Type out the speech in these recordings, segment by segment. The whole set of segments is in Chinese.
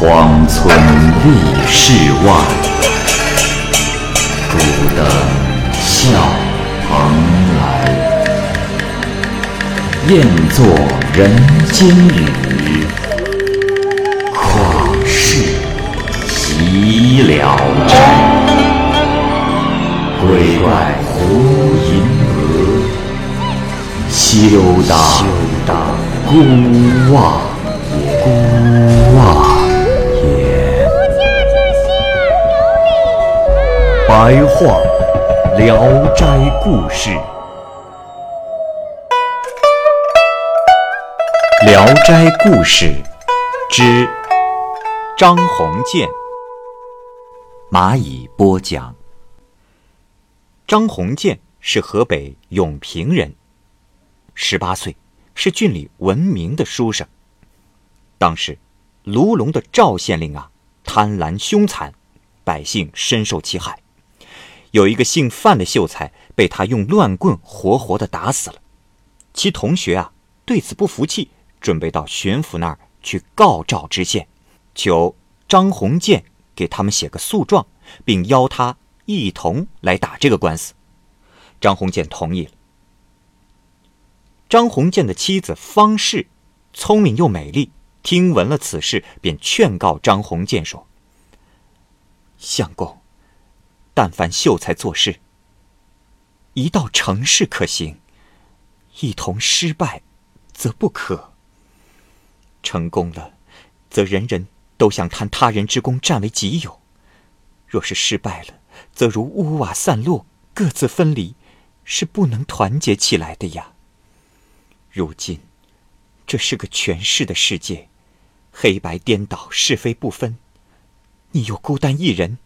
荒村立世外，孤灯笑蓬莱。雁作人间雨，旷世岂了斋。鬼怪胡银娥，休当孤望也。孤白话《聊斋故事》，《聊斋故事》之张鸿渐，蚂蚁播讲。张鸿渐是河北永平人，十八岁是郡里闻名的书生。当时，卢龙的赵县令啊，贪婪凶残，百姓深受其害。有一个姓范的秀才被他用乱棍活活的打死了。其同学啊，对此不服气，准备到巡抚那儿去告赵知县，求张鸿渐给他们写个诉状，并邀他。一同来打这个官司，张鸿渐同意了。张鸿渐的妻子方氏聪明又美丽，听闻了此事，便劝告张鸿渐说：“相公，但凡秀才做事，一到成事可行，一同失败，则不可。成功了，则人人都想贪他人之功占为己有；若是失败了，”则如屋瓦散落，各自分离，是不能团结起来的呀。如今，这是个权势的世界，黑白颠倒，是非不分。你又孤单一人，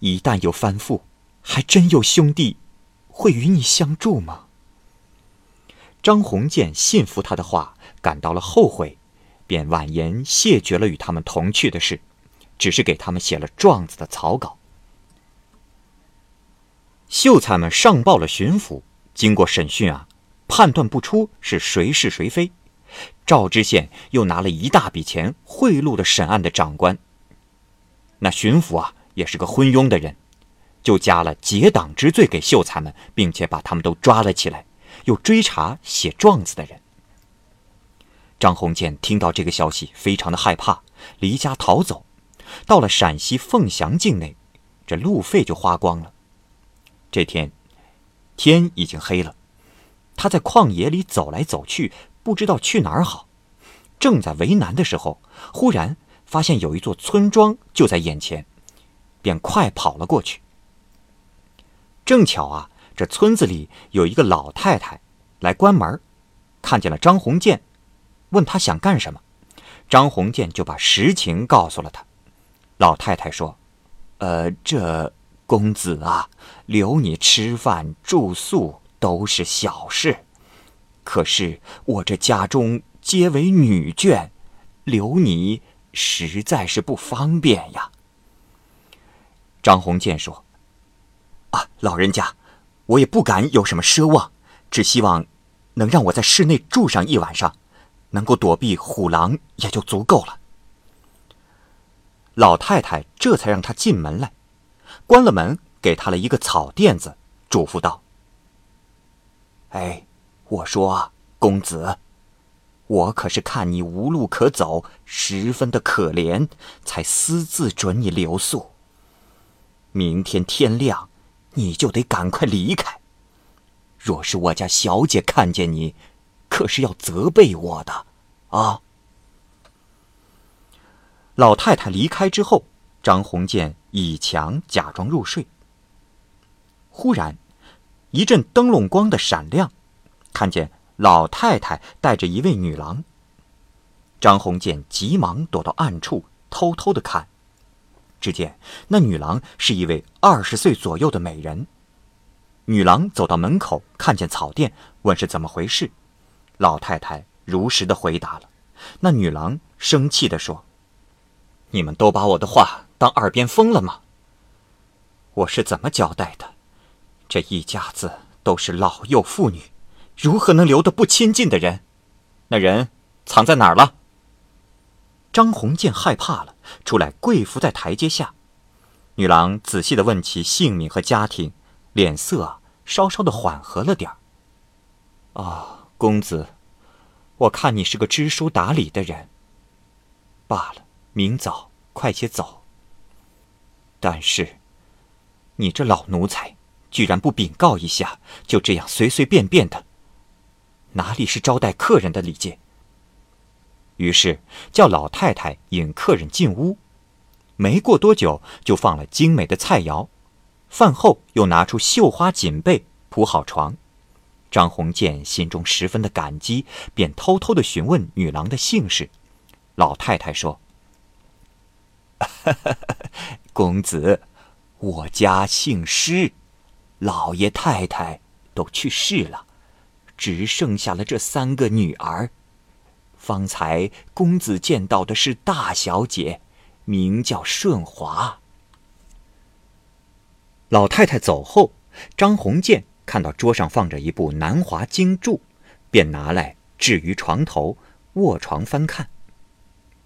一旦有翻覆，还真有兄弟会与你相助吗？张鸿渐信服他的话，感到了后悔，便婉言谢绝了与他们同去的事，只是给他们写了状子的草稿。秀才们上报了巡抚，经过审讯啊，判断不出是谁是谁非。赵知县又拿了一大笔钱贿赂了审案的长官。那巡抚啊，也是个昏庸的人，就加了结党之罪给秀才们，并且把他们都抓了起来，又追查写状子的人。张鸿渐听到这个消息，非常的害怕，离家逃走，到了陕西凤翔境内，这路费就花光了。这天，天已经黑了，他在旷野里走来走去，不知道去哪儿好。正在为难的时候，忽然发现有一座村庄就在眼前，便快跑了过去。正巧啊，这村子里有一个老太太来关门，看见了张鸿渐，问他想干什么。张鸿渐就把实情告诉了他。老太太说：“呃，这……”公子啊，留你吃饭住宿都是小事，可是我这家中皆为女眷，留你实在是不方便呀。张鸿渐说：“啊，老人家，我也不敢有什么奢望，只希望能让我在室内住上一晚上，能够躲避虎狼也就足够了。”老太太这才让他进门来。关了门，给他了一个草垫子，嘱咐道：“哎，我说公子，我可是看你无路可走，十分的可怜，才私自准你留宿。明天天亮，你就得赶快离开。若是我家小姐看见你，可是要责备我的啊。”老太太离开之后，张鸿渐。倚墙假装入睡。忽然，一阵灯笼光的闪亮，看见老太太带着一位女郎。张鸿渐急忙躲到暗处，偷偷的看。只见那女郎是一位二十岁左右的美人。女郎走到门口，看见草垫，问是怎么回事。老太太如实的回答了。那女郎生气的说：“你们都把我的话。”当耳边风了吗？我是怎么交代的？这一家子都是老幼妇女，如何能留得不亲近的人？那人藏在哪儿了？张鸿渐害怕了，出来跪伏在台阶下。女郎仔细的问其姓名和家庭，脸色稍稍的缓和了点儿。啊，公子，我看你是个知书达理的人。罢了，明早快些走。但是，你这老奴才，居然不禀告一下，就这样随随便便的，哪里是招待客人的礼节？于是叫老太太引客人进屋，没过多久就放了精美的菜肴，饭后又拿出绣花锦被铺好床。张鸿渐心中十分的感激，便偷偷的询问女郎的姓氏。老太太说：“公子，我家姓施，老爷太太都去世了，只剩下了这三个女儿。方才公子见到的是大小姐，名叫顺华。”老太太走后，张鸿渐。看到桌上放着一部《南华经注》，便拿来置于床头，卧床翻看。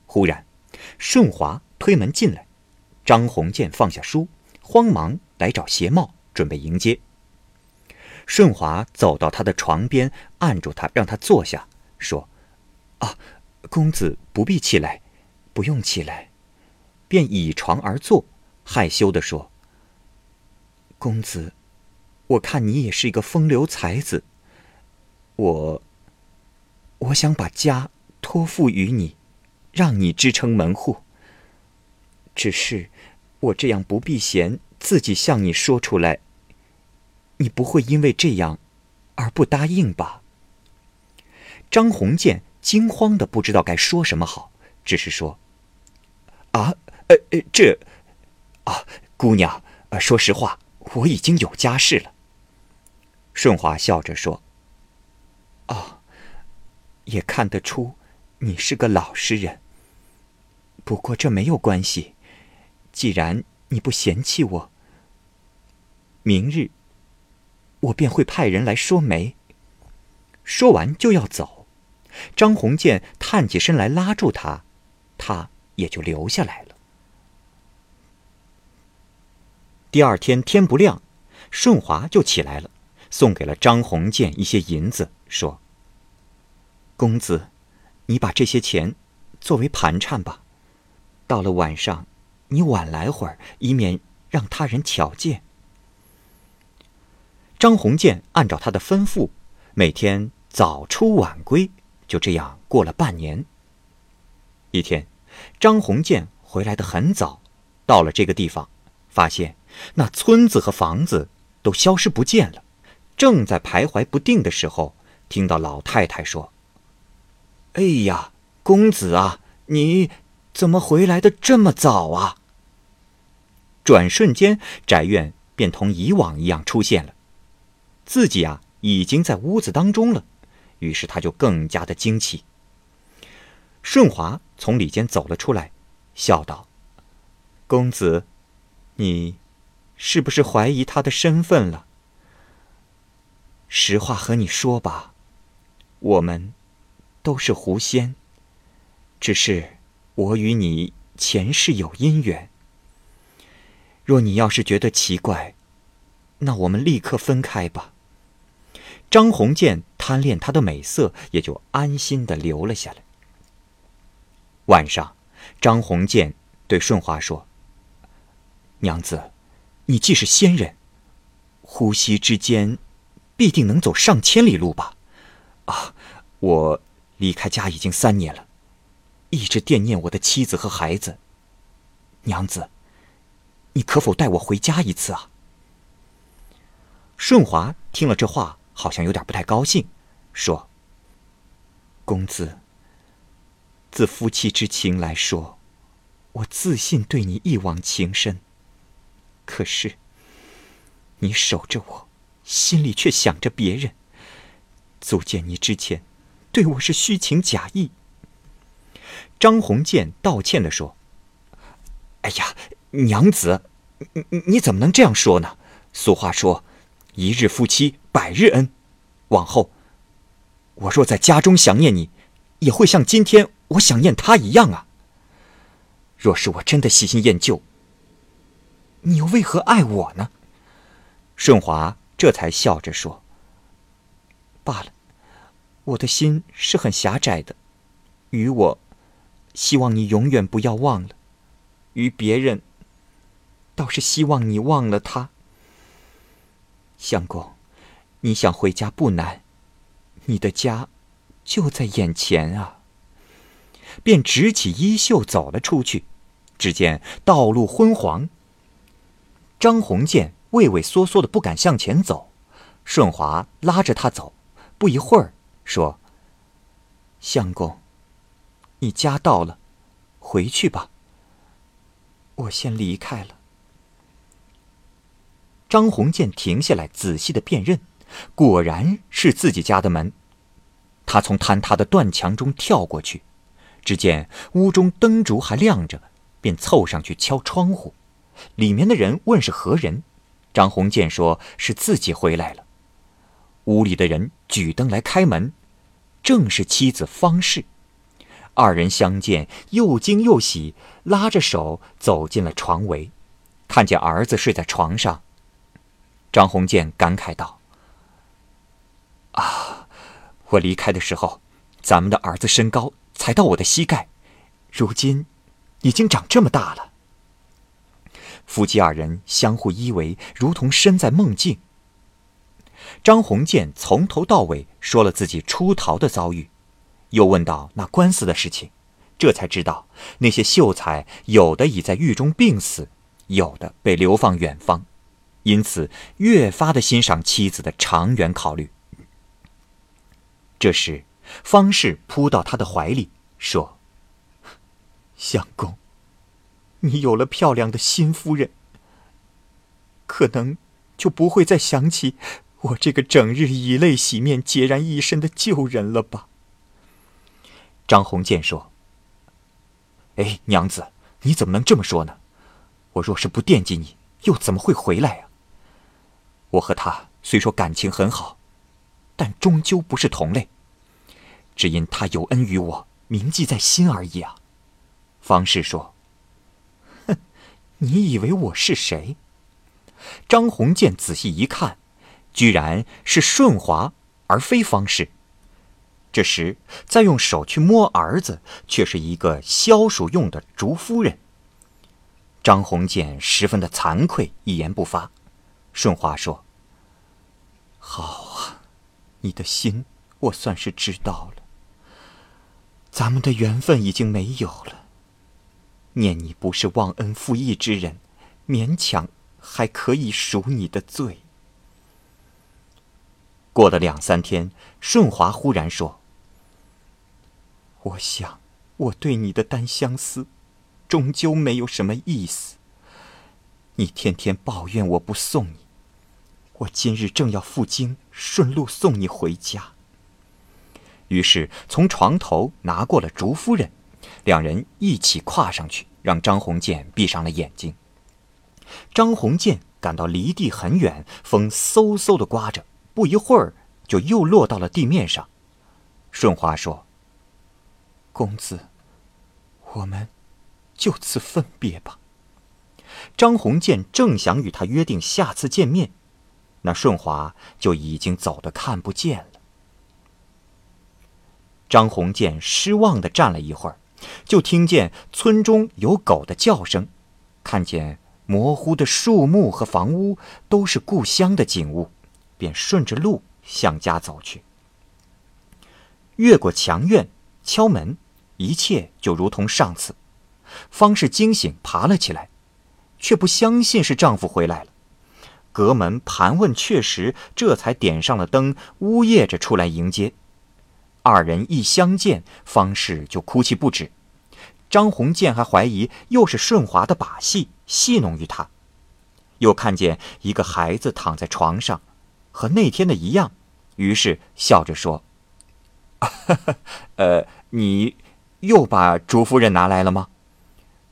忽然，顺华推门进来，张鸿渐放下书，慌忙来找鞋帽，准备迎接。顺华走到他的床边，按住他，让他坐下，说：“啊，公子不必起来，不用起来。”便倚床而坐，害羞地说：“公子。”我看你也是一个风流才子，我，我想把家托付于你，让你支撑门户。只是我这样不避嫌，自己向你说出来，你不会因为这样而不答应吧？张鸿渐惊慌的不知道该说什么好，只是说：“啊，呃呃，这，啊，姑娘，呃，说实话，我已经有家室了。”顺华笑着说：“哦，也看得出你是个老实人。不过这没有关系，既然你不嫌弃我，明日我便会派人来说媒。”说完就要走，张鸿渐探起身来拉住他，他也就留下来了。第二天天不亮，顺华就起来了。送给了张鸿渐一些银子，说：“公子，你把这些钱作为盘缠吧。到了晚上，你晚来会儿，以免让他人瞧见。”张鸿渐按照他的吩咐，每天早出晚归，就这样过了半年。一天，张鸿渐回来的很早，到了这个地方，发现那村子和房子都消失不见了。正在徘徊不定的时候，听到老太太说：“哎呀，公子啊，你怎么回来的这么早啊？”转瞬间，宅院便同以往一样出现了，自己啊已经在屋子当中了，于是他就更加的惊奇。顺华从里间走了出来，笑道：“公子，你是不是怀疑他的身份了？”实话和你说吧，我们都是狐仙。只是我与你前世有姻缘。若你要是觉得奇怪，那我们立刻分开吧。张鸿渐贪恋她的美色，也就安心的留了下来。晚上，张鸿渐对顺华说：“娘子，你既是仙人，呼吸之间。”必定能走上千里路吧？啊，我离开家已经三年了，一直惦念我的妻子和孩子。娘子，你可否带我回家一次啊？顺华听了这话，好像有点不太高兴，说：“公子，自夫妻之情来说，我自信对你一往情深。可是，你守着我。”心里却想着别人，足见你之前对我是虚情假意。张鸿渐道歉的说：“哎呀，娘子，你你怎么能这样说呢？俗话说，一日夫妻百日恩。往后，我若在家中想念你，也会像今天我想念他一样啊。”若是我真的喜新厌旧，你又为何爱我呢？”顺华这才笑着说：“罢了，我的心是很狭窄的。与我，希望你永远不要忘了；与别人，倒是希望你忘了他。相公，你想回家不难，你的家就在眼前啊。”便执起衣袖走了出去。只见道路昏黄，张鸿渐。畏畏缩缩的不敢向前走，顺华拉着他走，不一会儿说：“相公，你家到了，回去吧。我先离开了。”张鸿渐停下来，仔细的辨认，果然是自己家的门。他从坍塌的断墙中跳过去，只见屋中灯烛还亮着，便凑上去敲窗户。里面的人问是何人。张鸿渐说：“是自己回来了。”屋里的人举灯来开门，正是妻子方氏。二人相见，又惊又喜，拉着手走进了床围，看见儿子睡在床上。张鸿渐感慨道：“啊，我离开的时候，咱们的儿子身高才到我的膝盖，如今已经长这么大了。”夫妻二人相互依偎，如同身在梦境。张鸿渐从头到尾说了自己出逃的遭遇，又问到那官司的事情，这才知道那些秀才有的已在狱中病死，有的被流放远方，因此越发的欣赏妻子的长远考虑。这时，方氏扑到他的怀里说：“相公。”你有了漂亮的新夫人，可能就不会再想起我这个整日以泪洗面、孑然一身的旧人了吧？张鸿渐说：“哎，娘子，你怎么能这么说呢？我若是不惦记你，又怎么会回来呀？我和他虽说感情很好，但终究不是同类，只因他有恩于我，铭记在心而已啊。”方氏说。哼你以为我是谁？张鸿渐仔细一看，居然是顺华，而非方氏。这时再用手去摸儿子，却是一个消暑用的竹夫人。张鸿渐十分的惭愧，一言不发。顺华说：“好啊，你的心我算是知道了。咱们的缘分已经没有了。”念你不是忘恩负义之人，勉强还可以赎你的罪。过了两三天，顺华忽然说：“我想，我对你的单相思，终究没有什么意思。你天天抱怨我不送你，我今日正要赴京，顺路送你回家。”于是从床头拿过了竹夫人。两人一起跨上去，让张鸿渐闭上了眼睛。张鸿渐感到离地很远，风嗖嗖的刮着，不一会儿就又落到了地面上。顺华说：“公子，我们就此分别吧。”张鸿渐正想与他约定下次见面，那顺华就已经走得看不见了。张鸿渐失望的站了一会儿。就听见村中有狗的叫声，看见模糊的树木和房屋都是故乡的景物，便顺着路向家走去。越过墙院，敲门，一切就如同上次。方氏惊醒，爬了起来，却不相信是丈夫回来了。隔门盘问确实，这才点上了灯，呜咽着出来迎接。二人一相见，方氏就哭泣不止。张鸿渐还怀疑又是顺华的把戏，戏弄于他。又看见一个孩子躺在床上，和那天的一样，于是笑着说：“哈哈呃，你又把竹夫人拿来了吗？”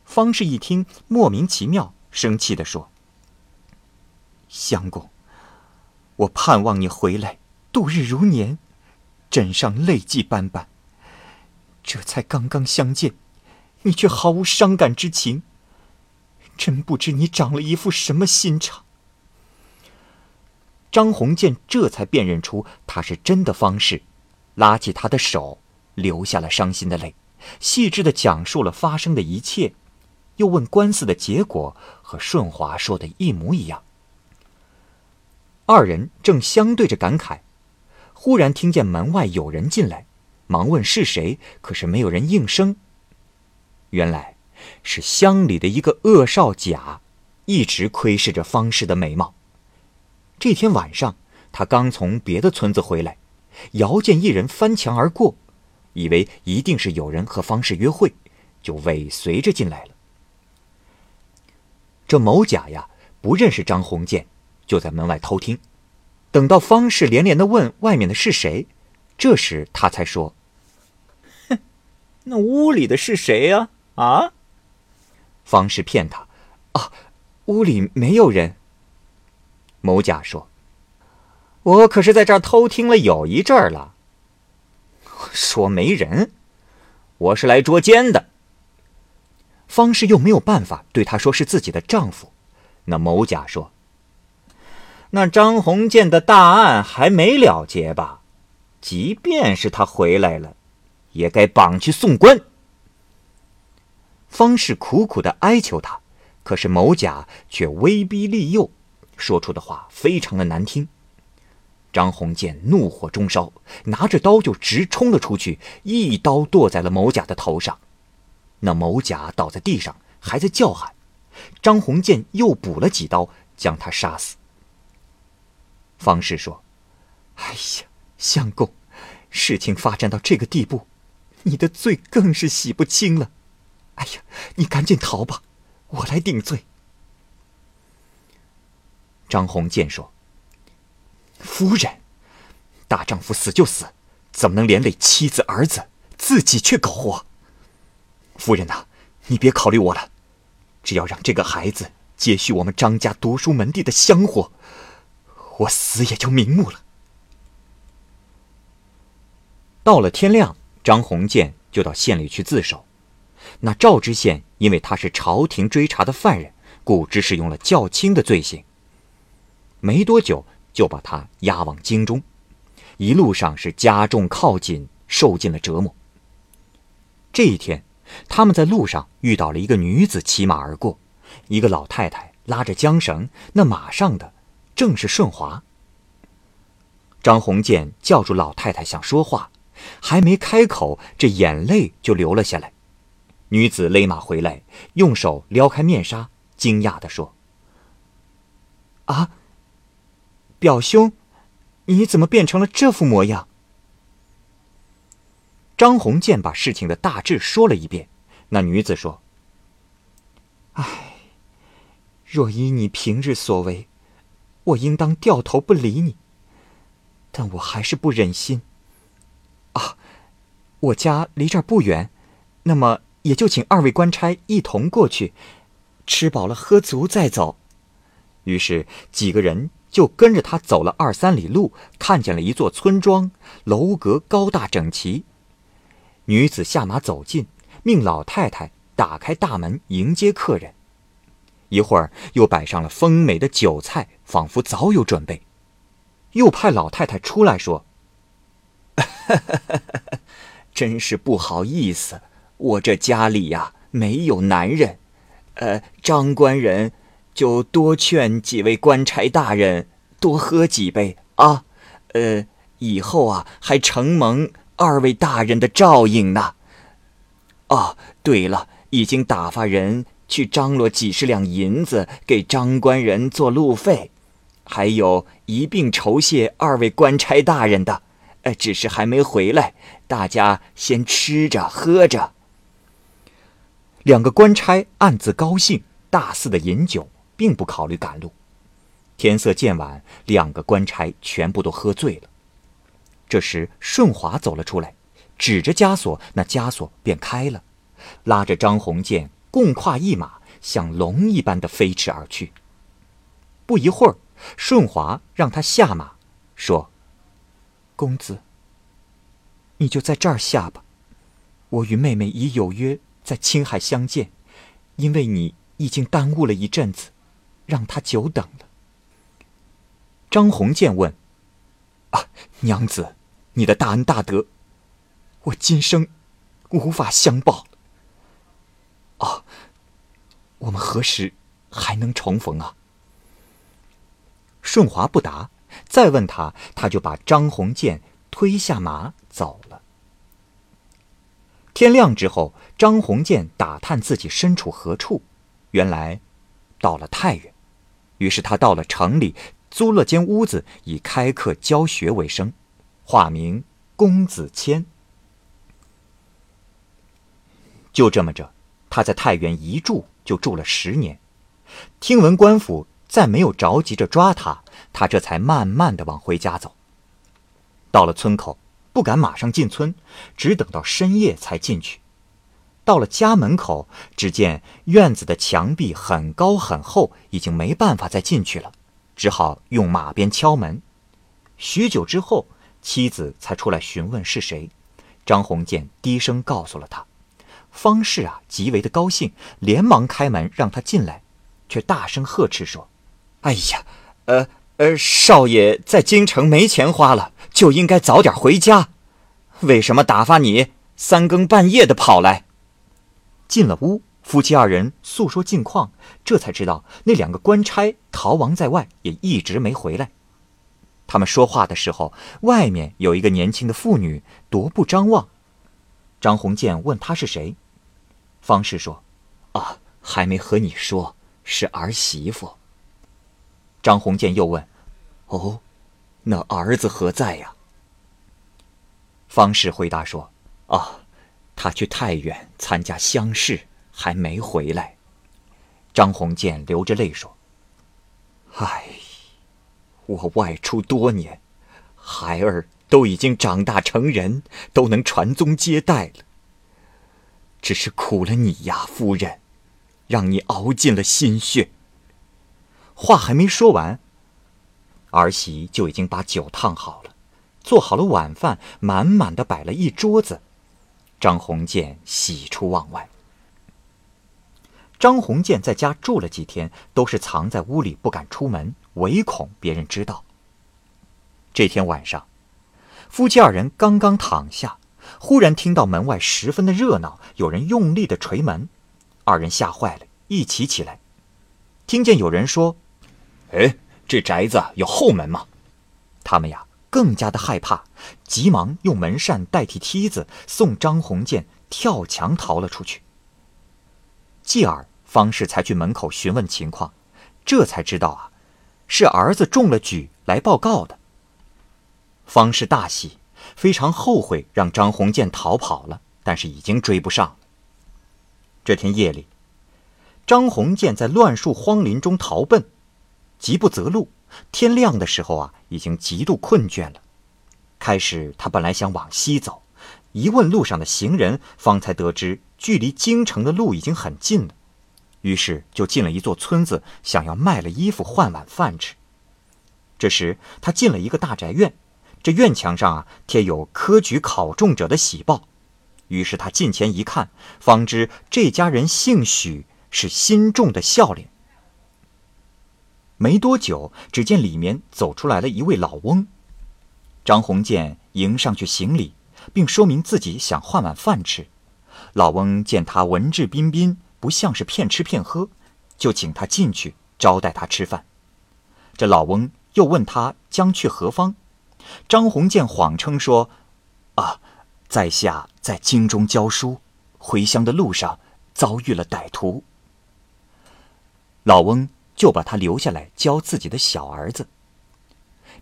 方氏一听，莫名其妙，生气地说：“相公，我盼望你回来，度日如年。”枕上泪迹斑斑，这才刚刚相见，你却毫无伤感之情，真不知你长了一副什么心肠。”张鸿渐这才辨认出他是真的方士，拉起他的手，流下了伤心的泪，细致的讲述了发生的一切，又问官司的结果和顺华说的一模一样。二人正相对着感慨，忽然听见门外有人进来，忙问是谁，可是没有人应声。原来是乡里的一个恶少甲，一直窥视着方氏的美貌。这天晚上，他刚从别的村子回来，遥见一人翻墙而过，以为一定是有人和方氏约会，就尾随着进来了。这某甲呀，不认识张鸿渐，就在门外偷听。等到方氏连连的问外面的是谁，这时他才说：“哼，那屋里的是谁呀？啊？”方氏骗他：“啊，屋里没有人。”某甲说：“我可是在这儿偷听了有一阵儿了。说没人，我是来捉奸的。”方氏又没有办法对他说是自己的丈夫。那某甲说：“那张鸿渐的大案还没了结吧？即便是他回来了，也该绑去送官。”方氏苦苦的哀求他，可是某甲却威逼利诱。说出的话非常的难听。张鸿渐怒火中烧，拿着刀就直冲了出去，一刀剁在了某甲的头上。那某甲倒在地上，还在叫喊。张鸿渐又补了几刀，将他杀死。方士说：“哎呀，相公，事情发展到这个地步，你的罪更是洗不清了。哎呀，你赶紧逃吧，我来顶罪。”张鸿渐说：“夫人，大丈夫死就死，怎么能连累妻子儿子，自己却苟活？夫人呐，你别考虑我了，只要让这个孩子接续我们张家读书门第的香火，我死也就瞑目了。”到了天亮，张鸿渐就到县里去自首。那赵知县因为他是朝廷追查的犯人，故只使用了较轻的罪行。没多久，就把他押往京中，一路上是加重铐紧，受尽了折磨。这一天，他们在路上遇到了一个女子骑马而过，一个老太太拉着缰绳，那马上的正是顺华。张鸿渐叫住老太太想说话，还没开口，这眼泪就流了下来。女子勒马回来，用手撩开面纱，惊讶地说：“啊！”表兄，你怎么变成了这副模样？张鸿渐把事情的大致说了一遍。那女子说：“唉，若依你平日所为，我应当掉头不理你。但我还是不忍心。啊，我家离这儿不远，那么也就请二位官差一同过去，吃饱了喝足再走。”于是几个人。就跟着他走了二三里路，看见了一座村庄，楼阁高大整齐。女子下马走近，命老太太打开大门迎接客人。一会儿又摆上了丰美的酒菜，仿佛早有准备。又派老太太出来说：“真是不好意思，我这家里呀没有男人，呃，张官人。”就多劝几位官差大人多喝几杯啊，呃，以后啊还承蒙二位大人的照应呢。哦，对了，已经打发人去张罗几十两银子给张官人做路费，还有一并酬谢二位官差大人的，呃，只是还没回来，大家先吃着喝着。两个官差暗自高兴，大肆的饮酒。并不考虑赶路。天色渐晚，两个官差全部都喝醉了。这时，顺华走了出来，指着枷锁，那枷锁便开了，拉着张鸿渐共跨一马，像龙一般的飞驰而去。不一会儿，顺华让他下马，说：“公子，你就在这儿下吧，我与妹妹已有约，在青海相见，因为你已经耽误了一阵子，让他久等了。张鸿渐问：“啊，娘子，你的大恩大德，我今生无法相报。我们何时还能重逢啊？”顺华不答，再问他，他就把张鸿渐推下马走了。天亮之后，张鸿渐打探自己身处何处，原来到了太原。于是他到了城里，租了间屋子，以开课教学为生，化名公子谦。就这么着，他在太原一住就住了十年。听闻官府再没有着急着抓他，他这才慢慢的往回家走。到了村口。不敢马上进村，只等到深夜才进去。到了家门口，只见院子的墙壁很高很厚，已经没办法再进去了，只好用马鞭敲门。许久之后，妻子才出来询问是谁。张鸿渐低声告诉了他。方氏啊，极为的高兴，连忙开门让他进来，却大声呵斥说：“哎呀，呃。”呃，少爷在京城没钱花了，就应该早点回家。为什么打发你三更半夜的跑来？进了屋，夫妻二人诉说近况，这才知道那两个官差逃亡在外，也一直没回来。他们说话的时候，外面有一个年轻的妇女踱步张望。张鸿渐问他是谁，方氏说：“啊，还没和你说，是儿媳妇。”张鸿渐又问：“哦，那儿子何在呀？”方氏回答说：“啊，他去太原参加乡试，还没回来。”张鸿渐流着泪说：“唉，我外出多年，孩儿都已经长大成人，都能传宗接代了。只是苦了你呀，夫人，让你熬尽了心血。”话还没说完，儿媳就已经把酒烫好了，做好了晚饭，满满的摆了一桌子。张鸿渐喜出望外。张鸿渐在家住了几天，都是藏在屋里不敢出门，唯恐别人知道。这天晚上，夫妻二人刚刚躺下，忽然听到门外十分的热闹，有人用力的捶门，二人吓坏了，一起起来，听见有人说。哎，这宅子有后门吗？他们呀更加的害怕，急忙用门扇代替梯子，送张鸿渐跳墙逃了出去。继而方氏才去门口询问情况，这才知道啊，是儿子中了举来报告的。方氏大喜，非常后悔让张鸿渐逃跑了，但是已经追不上了。这天夜里，张鸿渐在乱树荒林中逃奔。急不择路，天亮的时候啊，已经极度困倦了。开始他本来想往西走，一问路上的行人，方才得知距离京城的路已经很近了。于是就进了一座村子，想要卖了衣服换碗饭吃。这时他进了一个大宅院，这院墙上啊贴有科举考中者的喜报。于是他近前一看，方知这家人姓许，是新中的孝廉。没多久，只见里面走出来了一位老翁。张鸿渐迎上去行礼，并说明自己想换碗饭吃。老翁见他文质彬彬，不像是骗吃骗喝，就请他进去招待他吃饭。这老翁又问他将去何方，张鸿渐谎称说：“啊，在下在京中教书，回乡的路上遭遇了歹徒。”老翁。就把他留下来教自己的小儿子。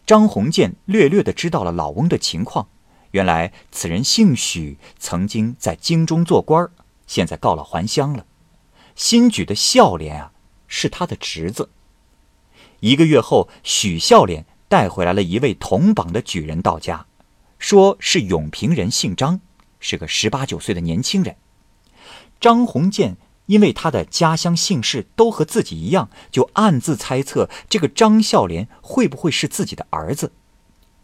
张鸿渐略略的知道了老翁的情况，原来此人姓许，曾经在京中做官现在告老还乡了。新举的孝廉啊，是他的侄子。一个月后，许孝廉带回来了一位同榜的举人到家，说是永平人，姓张，是个十八九岁的年轻人。张鸿渐。因为他的家乡姓氏都和自己一样，就暗自猜测这个张孝廉会不会是自己的儿子。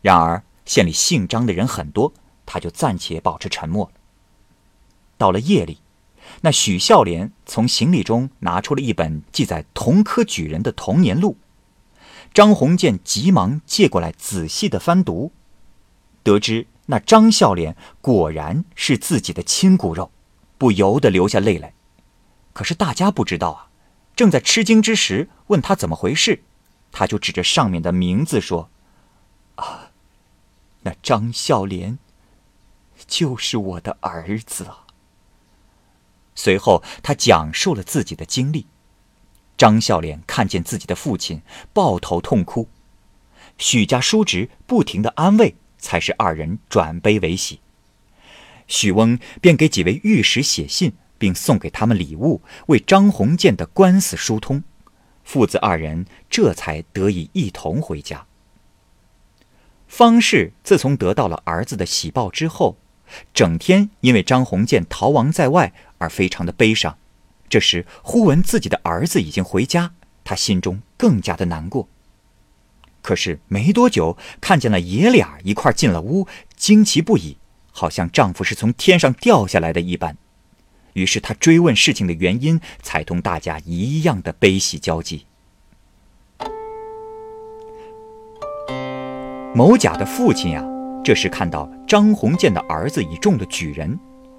然而县里姓张的人很多，他就暂且保持沉默。到了夜里，那许孝廉从行李中拿出了一本记载同科举人的童年录，张鸿渐急忙借过来仔细的翻读，得知那张笑脸果然是自己的亲骨肉，不由得流下泪来。可是大家不知道啊，正在吃惊之时，问他怎么回事，他就指着上面的名字说：“啊，那张笑莲就是我的儿子啊。”随后，他讲述了自己的经历。张孝廉看见自己的父亲，抱头痛哭。许家叔侄不停的安慰，才使二人转悲为喜。许翁便给几位御史写信，并送给他们礼物，为张鸿渐的官司疏通。父子二人这才得以一同回家。方氏自从得到了儿子的喜报之后，整天因为张鸿渐逃亡在外。而非常的悲伤。这时忽闻自己的儿子已经回家，他心中更加的难过。可是没多久，看见了爷俩一块进了屋，惊奇不已，好像丈夫是从天上掉下来的一般。于是她追问事情的原因，才同大家一样的悲喜交集。某甲的父亲呀，这时看到张鸿渐的儿子已中了举人。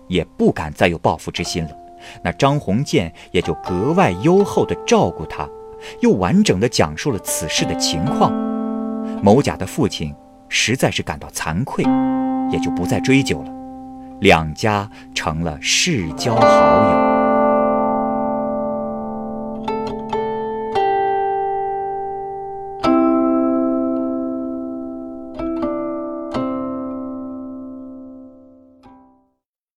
也不敢再有报复之心了，那张鸿渐也就格外优厚地照顾他，又完整地讲述了此事的情况。某甲的父亲实在是感到惭愧，也就不再追究了。两家成了世交好友。